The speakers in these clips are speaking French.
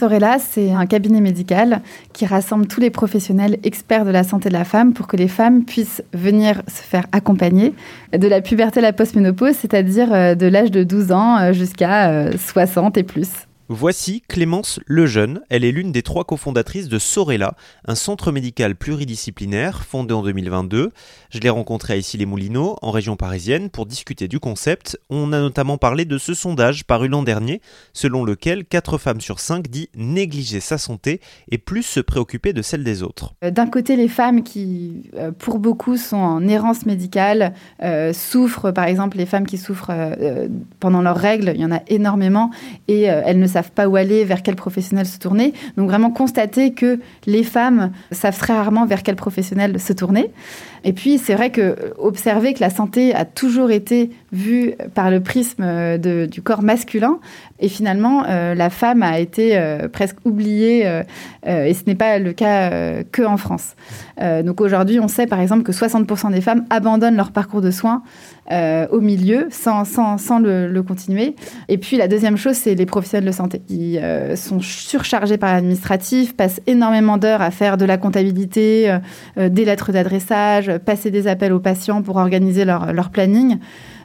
Sorella, c'est un cabinet médical qui rassemble tous les professionnels experts de la santé de la femme pour que les femmes puissent venir se faire accompagner de la puberté à la postménopause, c'est-à-dire euh, de l'âge de 12 ans euh, jusqu'à 60 euh, et plus. Voici Clémence Lejeune. Elle est l'une des trois cofondatrices de Sorella, un centre médical pluridisciplinaire fondé en 2022. Je l'ai rencontrée à Issy-les-Moulineaux, en région parisienne, pour discuter du concept. On a notamment parlé de ce sondage paru l'an dernier, selon lequel 4 femmes sur 5 dit négliger sa santé et plus se préoccuper de celle des autres. Euh, d'un côté, les femmes qui, euh, pour beaucoup, sont en errance médicale, euh, souffrent, par exemple, les femmes qui souffrent pendant leurs règles, il y en a énormément, et elles ne savent savent pas où aller, vers quel professionnel se tourner. Donc vraiment constater que les femmes savent très rarement vers quel professionnel se tourner. Et puis c'est vrai que observer que la santé a toujours été vue par le prisme de, du corps masculin et finalement euh, la femme a été euh, presque oubliée euh, et ce n'est pas le cas que en France. donc aujourd'hui on sait par exemple que 60% des femmes abandonnent leur parcours de soins au milieu sans, sans, sans le, le, continuer. Et puis la deuxième chose c'est les professionnels de santé euh, sont surchargés par l'administratif, passent énormément d'heures à faire de la comptabilité, des lettres d'adressage, passer des appels aux patients pour organiser leur, leur planning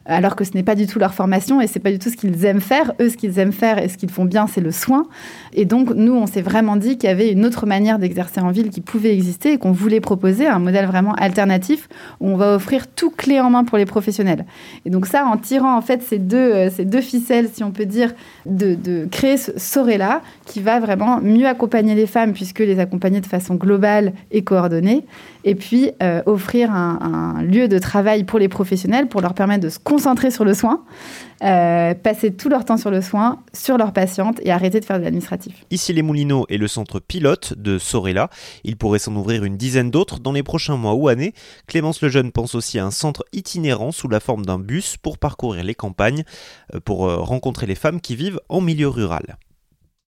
alors que ce n'est pas du tout leur formation et c'est pas du tout ce qu'ils aiment faire. Eux, ce qu'ils aiment faire et ce qu'ils font bien, c'est le soin. Et donc, nous, on s'est vraiment dit qu'il y avait une autre manière d'exercer en ville qui pouvait exister et qu'on voulait proposer un modèle vraiment alternatif où on va offrir tout clé en main pour les professionnels. Et donc ça, en tirant en fait ces deux, euh, ces deux ficelles, si on peut dire, de, de créer ce Sorella qui va vraiment mieux accompagner les femmes puisque les accompagner de façon globale et coordonnée et puis euh, offrir un, un, lieu de travail pour les professionnels pour leur permettre de se concentrer sur le soin, euh, passer tout leur temps sur le soin, sur leurs patientes et arrêter de faire de l'administratif. Ici les Moulineaux est le centre pilote de Sorella. Il pourrait s'en ouvrir une dizaine d'autres dans les prochains mois ou années. Clémence Lejeune pense aussi à un centre itinérant sous la forme d'un bus pour parcourir les campagnes, euh, pour euh, rencontrer les femmes qui vivent en milieu rural.